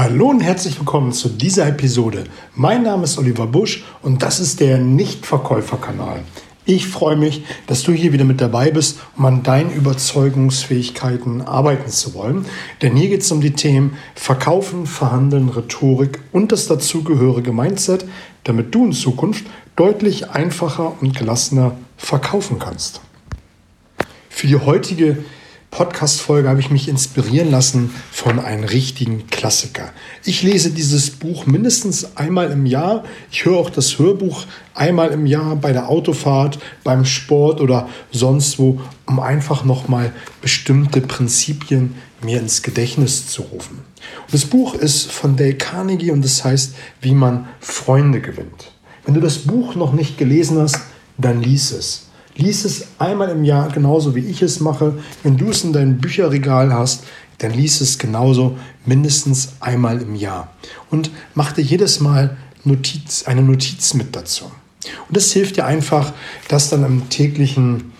Hallo und herzlich willkommen zu dieser Episode. Mein Name ist Oliver Busch und das ist der Nichtverkäuferkanal. Ich freue mich, dass du hier wieder mit dabei bist, um an deinen Überzeugungsfähigkeiten arbeiten zu wollen. Denn hier geht es um die Themen Verkaufen, Verhandeln, Rhetorik und das dazugehörige Mindset, damit du in Zukunft deutlich einfacher und gelassener verkaufen kannst. Für die heutige Podcast-Folge habe ich mich inspirieren lassen von einem richtigen Klassiker. Ich lese dieses Buch mindestens einmal im Jahr. Ich höre auch das Hörbuch einmal im Jahr bei der Autofahrt, beim Sport oder sonst wo, um einfach nochmal bestimmte Prinzipien mir ins Gedächtnis zu rufen. Und das Buch ist von Dale Carnegie und das heißt, wie man Freunde gewinnt. Wenn du das Buch noch nicht gelesen hast, dann lies es. Lies es einmal im Jahr, genauso wie ich es mache. Wenn du es in deinem Bücherregal hast, dann lies es genauso mindestens einmal im Jahr. Und mach dir jedes Mal Notiz, eine Notiz mit dazu. Und das hilft dir einfach, das dann im täglichen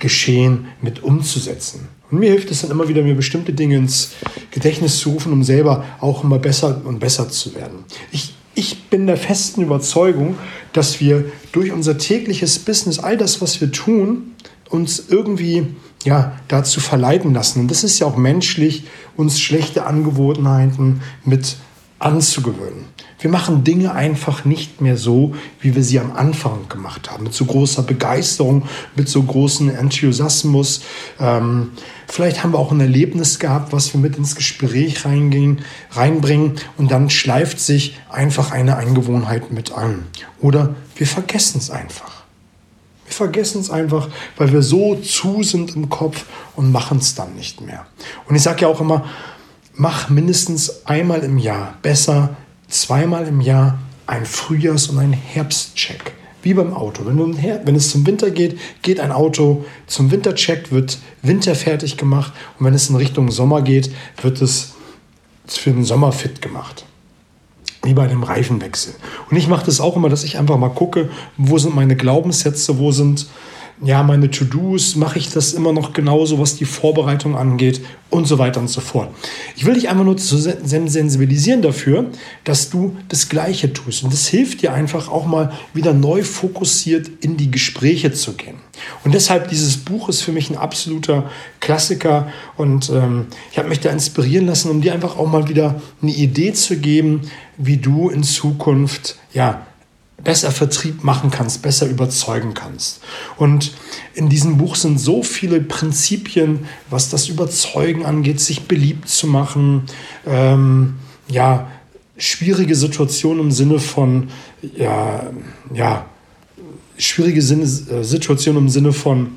Geschehen mit umzusetzen. Und mir hilft es dann immer wieder, mir bestimmte Dinge ins Gedächtnis zu rufen, um selber auch immer besser und besser zu werden. Ich ich bin der festen Überzeugung, dass wir durch unser tägliches Business, all das, was wir tun, uns irgendwie ja, dazu verleiten lassen. Und das ist ja auch menschlich, uns schlechte Angewohnheiten mit anzugewöhnen. Wir machen Dinge einfach nicht mehr so, wie wir sie am Anfang gemacht haben. Mit so großer Begeisterung, mit so großem Enthusiasmus. Ähm, vielleicht haben wir auch ein Erlebnis gehabt, was wir mit ins Gespräch reingehen, reinbringen und dann schleift sich einfach eine Angewohnheit mit an. Oder wir vergessen es einfach. Wir vergessen es einfach, weil wir so zu sind im Kopf und machen es dann nicht mehr. Und ich sage ja auch immer, mach mindestens einmal im Jahr, besser zweimal im Jahr, ein Frühjahrs- und ein Herbstcheck. Wie beim Auto. Wenn, du, wenn es zum Winter geht, geht ein Auto zum Wintercheck, wird winterfertig gemacht. Und wenn es in Richtung Sommer geht, wird es für den Sommer fit gemacht. Wie bei einem Reifenwechsel. Und ich mache das auch immer, dass ich einfach mal gucke, wo sind meine Glaubenssätze, wo sind ja, meine To-Dos, mache ich das immer noch genauso, was die Vorbereitung angeht und so weiter und so fort. Ich will dich einfach nur sensibilisieren dafür, dass du das Gleiche tust. Und das hilft dir einfach auch mal wieder neu fokussiert in die Gespräche zu gehen. Und deshalb dieses Buch ist für mich ein absoluter Klassiker und ähm, ich habe mich da inspirieren lassen, um dir einfach auch mal wieder eine Idee zu geben, wie du in Zukunft ja besser Vertrieb machen kannst, besser überzeugen kannst. Und in diesem Buch sind so viele Prinzipien, was das Überzeugen angeht, sich beliebt zu machen, ähm, ja, schwierige Situationen im Sinne von, ja, ja, schwierige Sinne, äh, Situationen im Sinne von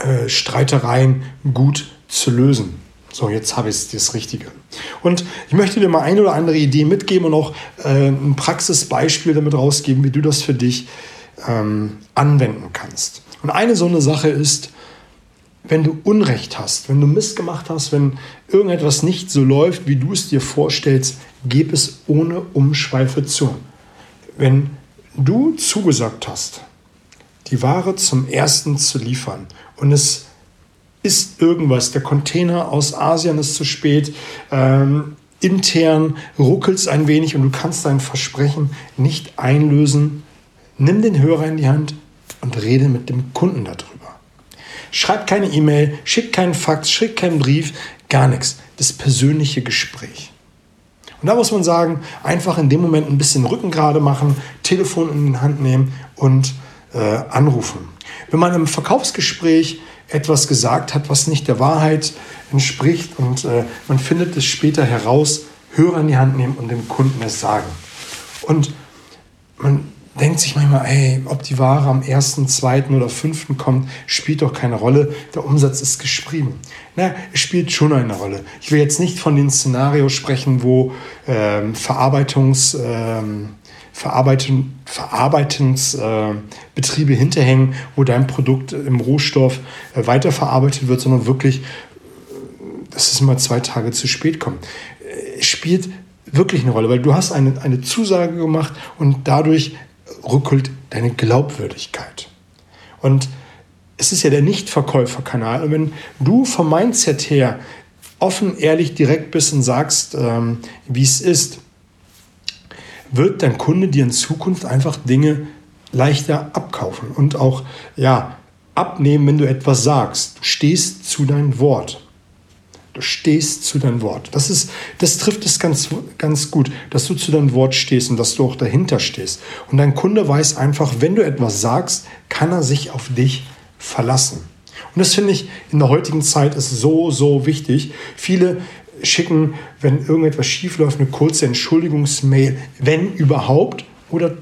äh, Streitereien gut zu lösen. So, jetzt habe ich das Richtige. Und ich möchte dir mal eine oder andere Idee mitgeben und auch äh, ein Praxisbeispiel damit rausgeben, wie du das für dich ähm, anwenden kannst. Und eine so eine Sache ist, wenn du Unrecht hast, wenn du Mist gemacht hast, wenn irgendetwas nicht so läuft, wie du es dir vorstellst, gib es ohne Umschweife zu. Wenn du zugesagt hast, die Ware zum ersten zu liefern und es ist irgendwas. Der Container aus Asien ist zu spät. Ähm, intern ruckelt es ein wenig und du kannst dein Versprechen nicht einlösen. Nimm den Hörer in die Hand und rede mit dem Kunden darüber. Schreib keine E-Mail, schick keinen Fax, schick keinen Brief, gar nichts. Das persönliche Gespräch. Und da muss man sagen, einfach in dem Moment ein bisschen Rücken gerade machen, Telefon in die Hand nehmen und äh, anrufen. Wenn man im Verkaufsgespräch etwas gesagt hat, was nicht der Wahrheit entspricht und äh, man findet es später heraus, Hörer in die Hand nehmen und dem Kunden es sagen. Und man denkt sich manchmal, ey, ob die Ware am ersten, zweiten oder fünften kommt, spielt doch keine Rolle. Der Umsatz ist geschrieben. Na, es spielt schon eine Rolle. Ich will jetzt nicht von den Szenarios sprechen, wo ähm, Verarbeitungs... Ähm, Verarbeitung, Verarbeitungsbetriebe äh, hinterhängen, wo dein Produkt im Rohstoff äh, weiterverarbeitet wird, sondern wirklich, dass es immer zwei Tage zu spät kommt. Äh, spielt wirklich eine Rolle, weil du hast eine, eine Zusage gemacht und dadurch rückelt deine Glaubwürdigkeit. Und es ist ja der Nichtverkäuferkanal. Und wenn du vom Mindset her offen, ehrlich, direkt bist und sagst, ähm, wie es ist, wird dein Kunde dir in Zukunft einfach Dinge leichter abkaufen und auch ja, abnehmen, wenn du etwas sagst. Du stehst zu deinem Wort. Du stehst zu deinem Wort. Das, ist, das trifft es ganz, ganz gut, dass du zu deinem Wort stehst und dass du auch dahinter stehst. Und dein Kunde weiß einfach, wenn du etwas sagst, kann er sich auf dich verlassen. Und das finde ich in der heutigen Zeit ist so, so wichtig. Viele schicken, wenn irgendetwas schief läuft, eine kurze Entschuldigungsmail, wenn überhaupt, oder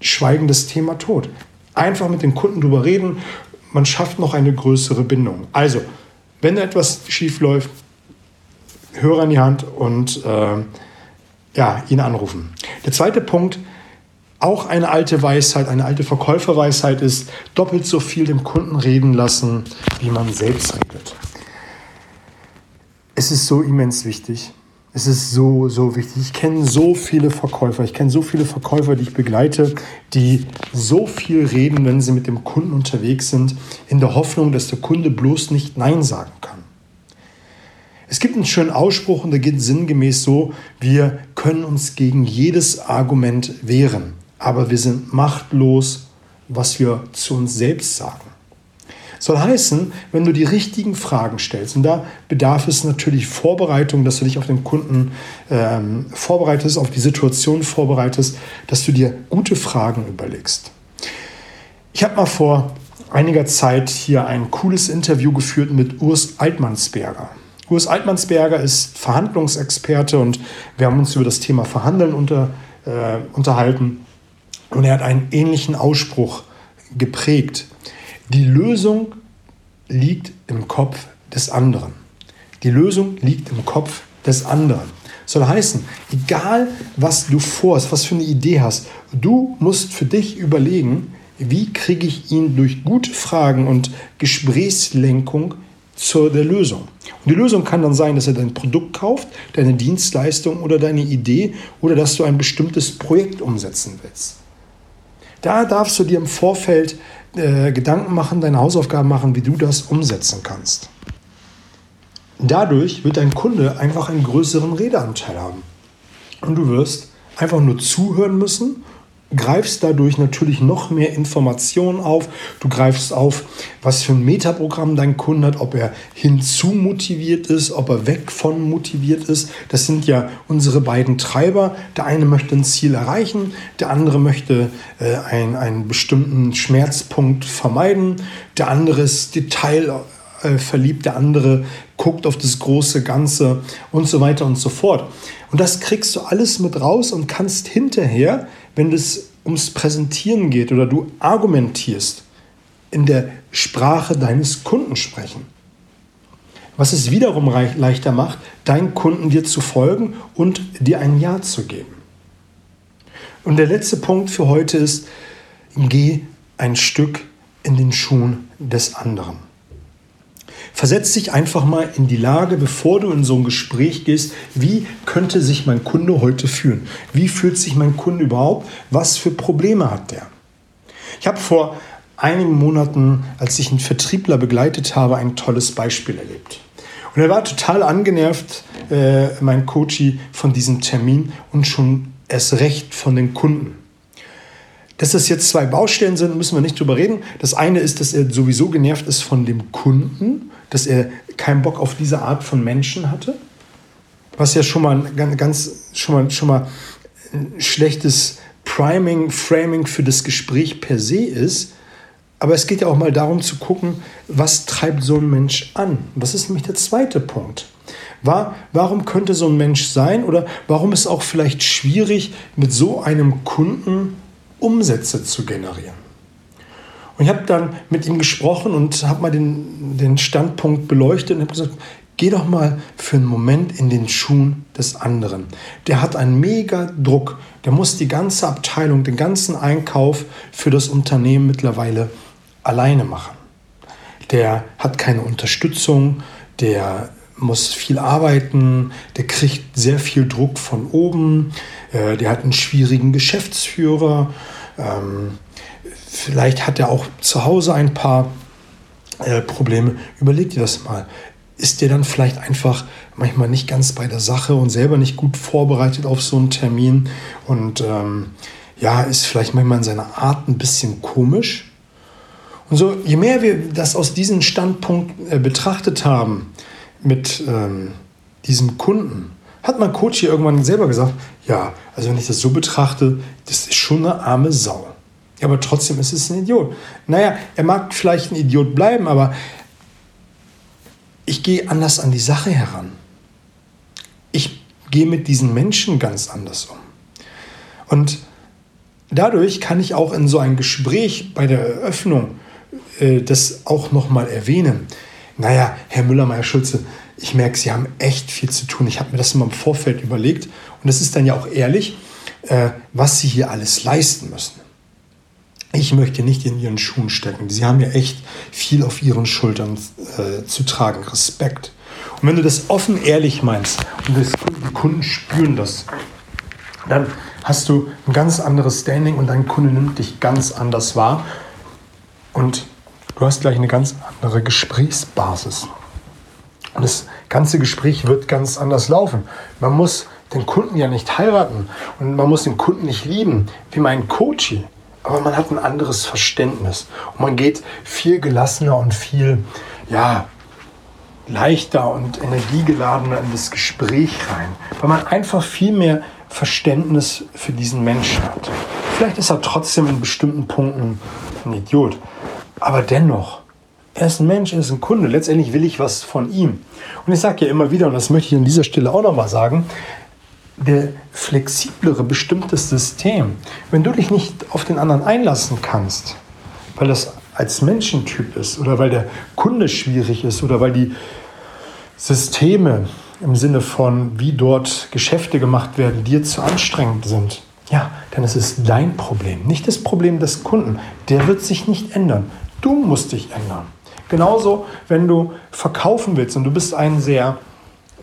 schweigen das Thema tot. Einfach mit den Kunden drüber reden, man schafft noch eine größere Bindung. Also, wenn etwas schief läuft, Hörer in die Hand und äh, ja, ihn anrufen. Der zweite Punkt, auch eine alte Weisheit, eine alte Verkäuferweisheit ist, doppelt so viel dem Kunden reden lassen, wie man selbst redet. Es ist so immens wichtig. Es ist so, so wichtig. Ich kenne so viele Verkäufer, ich kenne so viele Verkäufer, die ich begleite, die so viel reden, wenn sie mit dem Kunden unterwegs sind, in der Hoffnung, dass der Kunde bloß nicht Nein sagen kann. Es gibt einen schönen Ausspruch und der geht sinngemäß so, wir können uns gegen jedes Argument wehren, aber wir sind machtlos, was wir zu uns selbst sagen. Soll heißen, wenn du die richtigen Fragen stellst, und da bedarf es natürlich Vorbereitung, dass du dich auf den Kunden ähm, vorbereitest, auf die Situation vorbereitest, dass du dir gute Fragen überlegst. Ich habe mal vor einiger Zeit hier ein cooles Interview geführt mit Urs Altmannsberger. Urs Altmannsberger ist Verhandlungsexperte und wir haben uns über das Thema Verhandeln unter, äh, unterhalten. Und er hat einen ähnlichen Ausspruch geprägt. Die Lösung liegt im Kopf des anderen. Die Lösung liegt im Kopf des anderen. Soll heißen, egal was du vorhast, was für eine Idee hast, du musst für dich überlegen, wie kriege ich ihn durch gute Fragen und Gesprächslenkung zur der Lösung. Und die Lösung kann dann sein, dass er dein Produkt kauft, deine Dienstleistung oder deine Idee oder dass du ein bestimmtes Projekt umsetzen willst. Da darfst du dir im Vorfeld äh, Gedanken machen, deine Hausaufgaben machen, wie du das umsetzen kannst. Dadurch wird dein Kunde einfach einen größeren Redeanteil haben. Und du wirst einfach nur zuhören müssen greifst dadurch natürlich noch mehr Informationen auf. Du greifst auf, was für ein Metaprogramm dein Kunde hat, ob er hinzu motiviert ist, ob er weg von motiviert ist. Das sind ja unsere beiden Treiber. Der eine möchte ein Ziel erreichen, der andere möchte äh, ein, einen bestimmten Schmerzpunkt vermeiden, der andere ist Detail äh, verliebt, der andere guckt auf das große Ganze und so weiter und so fort. Und das kriegst du alles mit raus und kannst hinterher wenn es ums Präsentieren geht oder du argumentierst, in der Sprache deines Kunden sprechen. Was es wiederum leichter macht, deinen Kunden dir zu folgen und dir ein Ja zu geben. Und der letzte Punkt für heute ist, geh ein Stück in den Schuhen des anderen. Versetz dich einfach mal in die Lage, bevor du in so ein Gespräch gehst, wie könnte sich mein Kunde heute fühlen? Wie fühlt sich mein Kunde überhaupt? Was für Probleme hat der? Ich habe vor einigen Monaten, als ich einen Vertriebler begleitet habe, ein tolles Beispiel erlebt. Und er war total angenervt, äh, mein Coach, von diesem Termin und schon erst recht von den Kunden. Dass das jetzt zwei Baustellen sind, müssen wir nicht drüber reden. Das eine ist, dass er sowieso genervt ist von dem Kunden, dass er keinen Bock auf diese Art von Menschen hatte. Was ja schon mal ein ganz, schon mal, schon mal ein schlechtes Priming, Framing für das Gespräch per se ist. Aber es geht ja auch mal darum zu gucken, was treibt so ein Mensch an. Das ist nämlich der zweite Punkt. War, warum könnte so ein Mensch sein oder warum ist auch vielleicht schwierig, mit so einem Kunden Umsätze zu generieren. Und ich habe dann mit ihm gesprochen und habe mal den, den Standpunkt beleuchtet und habe gesagt, geh doch mal für einen Moment in den Schuhen des anderen. Der hat einen mega Druck. Der muss die ganze Abteilung, den ganzen Einkauf für das Unternehmen mittlerweile alleine machen. Der hat keine Unterstützung, der muss viel arbeiten, der kriegt sehr viel Druck von oben, äh, der hat einen schwierigen Geschäftsführer, ähm, vielleicht hat er auch zu Hause ein paar äh, Probleme. Überleg dir das mal. ist der dann vielleicht einfach manchmal nicht ganz bei der Sache und selber nicht gut vorbereitet auf so einen Termin und ähm, ja, ist vielleicht manchmal in seiner Art ein bisschen komisch. Und so, je mehr wir das aus diesem Standpunkt äh, betrachtet haben mit ähm, diesem Kunden, hat mein Coach hier irgendwann selber gesagt, ja, also wenn ich das so betrachte, das ist schon eine arme Sau. Ja, aber trotzdem ist es ein Idiot. Naja, er mag vielleicht ein Idiot bleiben, aber ich gehe anders an die Sache heran. Ich gehe mit diesen Menschen ganz anders um. Und dadurch kann ich auch in so einem Gespräch bei der Eröffnung äh, das auch nochmal erwähnen. Naja, Herr Müller-Meyer-Schulze, ich merke, Sie haben echt viel zu tun. Ich habe mir das immer im Vorfeld überlegt. Und es ist dann ja auch ehrlich, äh, was Sie hier alles leisten müssen. Ich möchte nicht in Ihren Schuhen stecken. Sie haben ja echt viel auf Ihren Schultern äh, zu tragen. Respekt. Und wenn du das offen ehrlich meinst und das, die Kunden spüren das, dann hast du ein ganz anderes Standing und dein Kunde nimmt dich ganz anders wahr. Und du hast gleich eine ganz andere Gesprächsbasis. Und das ganze Gespräch wird ganz anders laufen. Man muss den Kunden ja nicht heiraten und man muss den Kunden nicht lieben, wie mein Coach. Aber man hat ein anderes Verständnis und man geht viel gelassener und viel, ja, leichter und energiegeladener in das Gespräch rein, weil man einfach viel mehr Verständnis für diesen Menschen hat. Vielleicht ist er trotzdem in bestimmten Punkten ein Idiot, aber dennoch, er ist ein Mensch, er ist ein Kunde. Letztendlich will ich was von ihm. Und ich sage ja immer wieder, und das möchte ich an dieser Stelle auch nochmal sagen, der flexiblere, bestimmte System, wenn du dich nicht auf den anderen einlassen kannst, weil das als Menschentyp ist oder weil der Kunde schwierig ist oder weil die Systeme im Sinne von, wie dort Geschäfte gemacht werden, dir zu anstrengend sind, ja, dann ist es dein Problem, nicht das Problem des Kunden. Der wird sich nicht ändern. Du musst dich ändern. Genauso, wenn du verkaufen willst und du bist ein sehr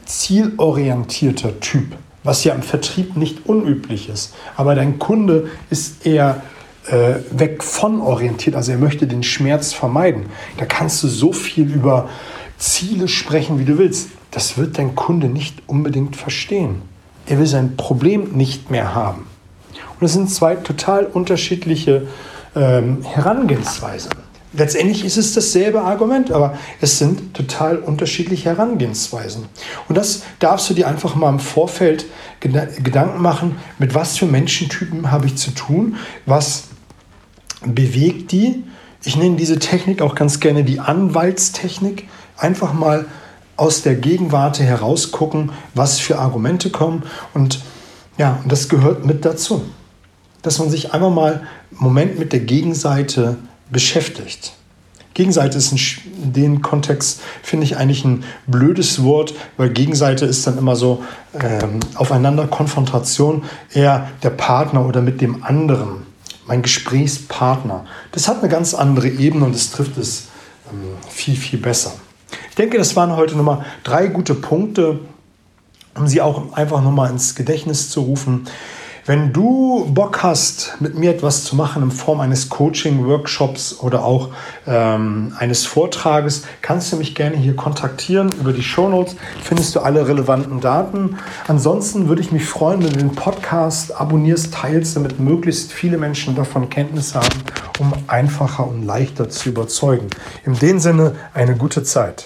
zielorientierter Typ, was ja im Vertrieb nicht unüblich ist, aber dein Kunde ist eher äh, weg von orientiert, also er möchte den Schmerz vermeiden. Da kannst du so viel über Ziele sprechen, wie du willst. Das wird dein Kunde nicht unbedingt verstehen. Er will sein Problem nicht mehr haben. Und das sind zwei total unterschiedliche ähm, Herangehensweisen. Letztendlich ist es dasselbe Argument, aber es sind total unterschiedliche Herangehensweisen. Und das darfst du dir einfach mal im Vorfeld Gedanken machen, mit was für Menschentypen habe ich zu tun, was bewegt die. Ich nenne diese Technik auch ganz gerne die Anwaltstechnik. Einfach mal aus der Gegenwart heraus gucken, was für Argumente kommen. Und ja, das gehört mit dazu. Dass man sich einmal mal einen Moment mit der Gegenseite beschäftigt. Gegenseite ist in dem Kontext, finde ich, eigentlich ein blödes Wort, weil Gegenseite ist dann immer so ähm, aufeinander Konfrontation, eher der Partner oder mit dem anderen, mein Gesprächspartner. Das hat eine ganz andere Ebene und es trifft es ähm, viel, viel besser. Ich denke, das waren heute nochmal drei gute Punkte, um sie auch einfach nochmal ins Gedächtnis zu rufen. Wenn du Bock hast, mit mir etwas zu machen in Form eines Coaching-Workshops oder auch ähm, eines Vortrages, kannst du mich gerne hier kontaktieren. Über die Shownotes findest du alle relevanten Daten. Ansonsten würde ich mich freuen, wenn du den Podcast abonnierst, teilst, damit möglichst viele Menschen davon Kenntnis haben, um einfacher und leichter zu überzeugen. In dem Sinne eine gute Zeit.